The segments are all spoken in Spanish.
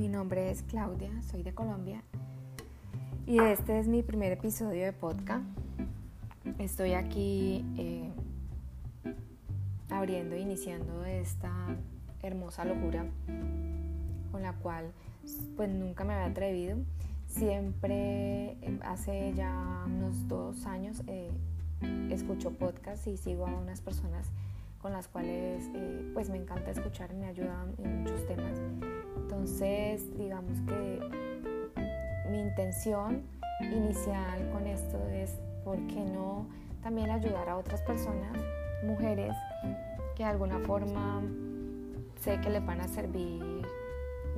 mi nombre es Claudia, soy de Colombia y este es mi primer episodio de podcast. Estoy aquí eh, abriendo e iniciando esta hermosa locura con la cual pues nunca me había atrevido. Siempre hace ya unos dos años eh, escucho podcast y sigo a unas personas con las cuales eh, pues me encanta escuchar, me ayudan en muchos temas. Entonces, digamos que mi intención inicial con esto es, ¿por qué no también ayudar a otras personas, mujeres, que de alguna forma sé que les van a servir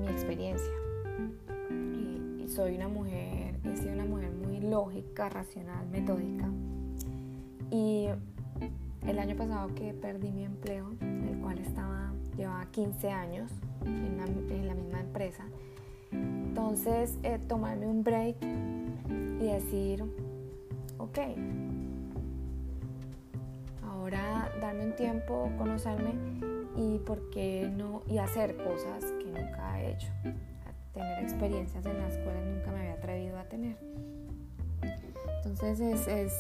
mi experiencia? Y, y soy una mujer, he sido una mujer muy lógica, racional, metódica. Y el año pasado que perdí mi empleo, el cual estaba, llevaba 15 años en la, misma empresa, entonces eh, tomarme un break y decir, ok, ahora darme un tiempo, conocerme y por qué no, y hacer cosas que nunca he hecho, tener experiencias en las cuales nunca me había atrevido a tener. Entonces es, es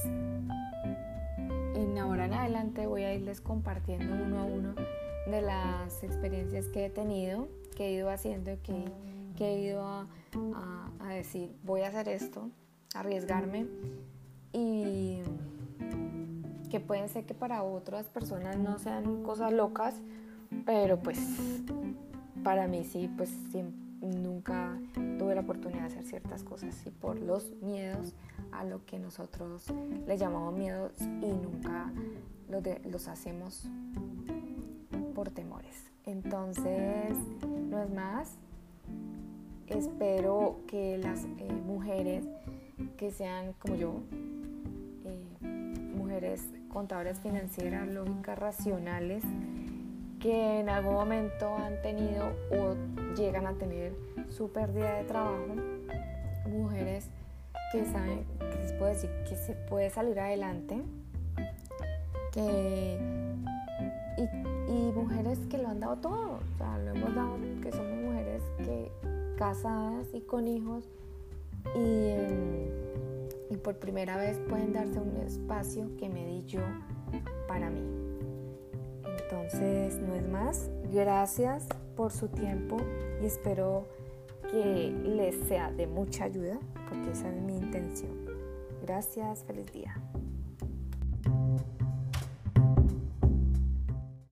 en ahora en adelante voy a irles compartiendo uno a uno de las experiencias que he tenido, que he ido haciendo, que, que he ido a, a, decir, voy a hacer esto, arriesgarme y que pueden ser que para otras personas no sean cosas locas, pero pues para mí sí, pues nunca tuve la oportunidad de hacer ciertas cosas y por los miedos a lo que nosotros le llamamos miedos y nunca los, hacemos por temores. Entonces, no es más. Espero que las eh, mujeres que sean como yo, eh, mujeres contadoras financieras, lógicas, racionales, que en algún momento han tenido o llegan a tener su pérdida de trabajo, mujeres que saben, que les puedo decir que se puede salir adelante, que, y, mujeres que lo han dado todo, o sea, lo hemos dado, que somos mujeres que casadas y con hijos y, y por primera vez pueden darse un espacio que me di yo para mí. Entonces, no es más, gracias por su tiempo y espero que les sea de mucha ayuda, porque esa es mi intención. Gracias, feliz día.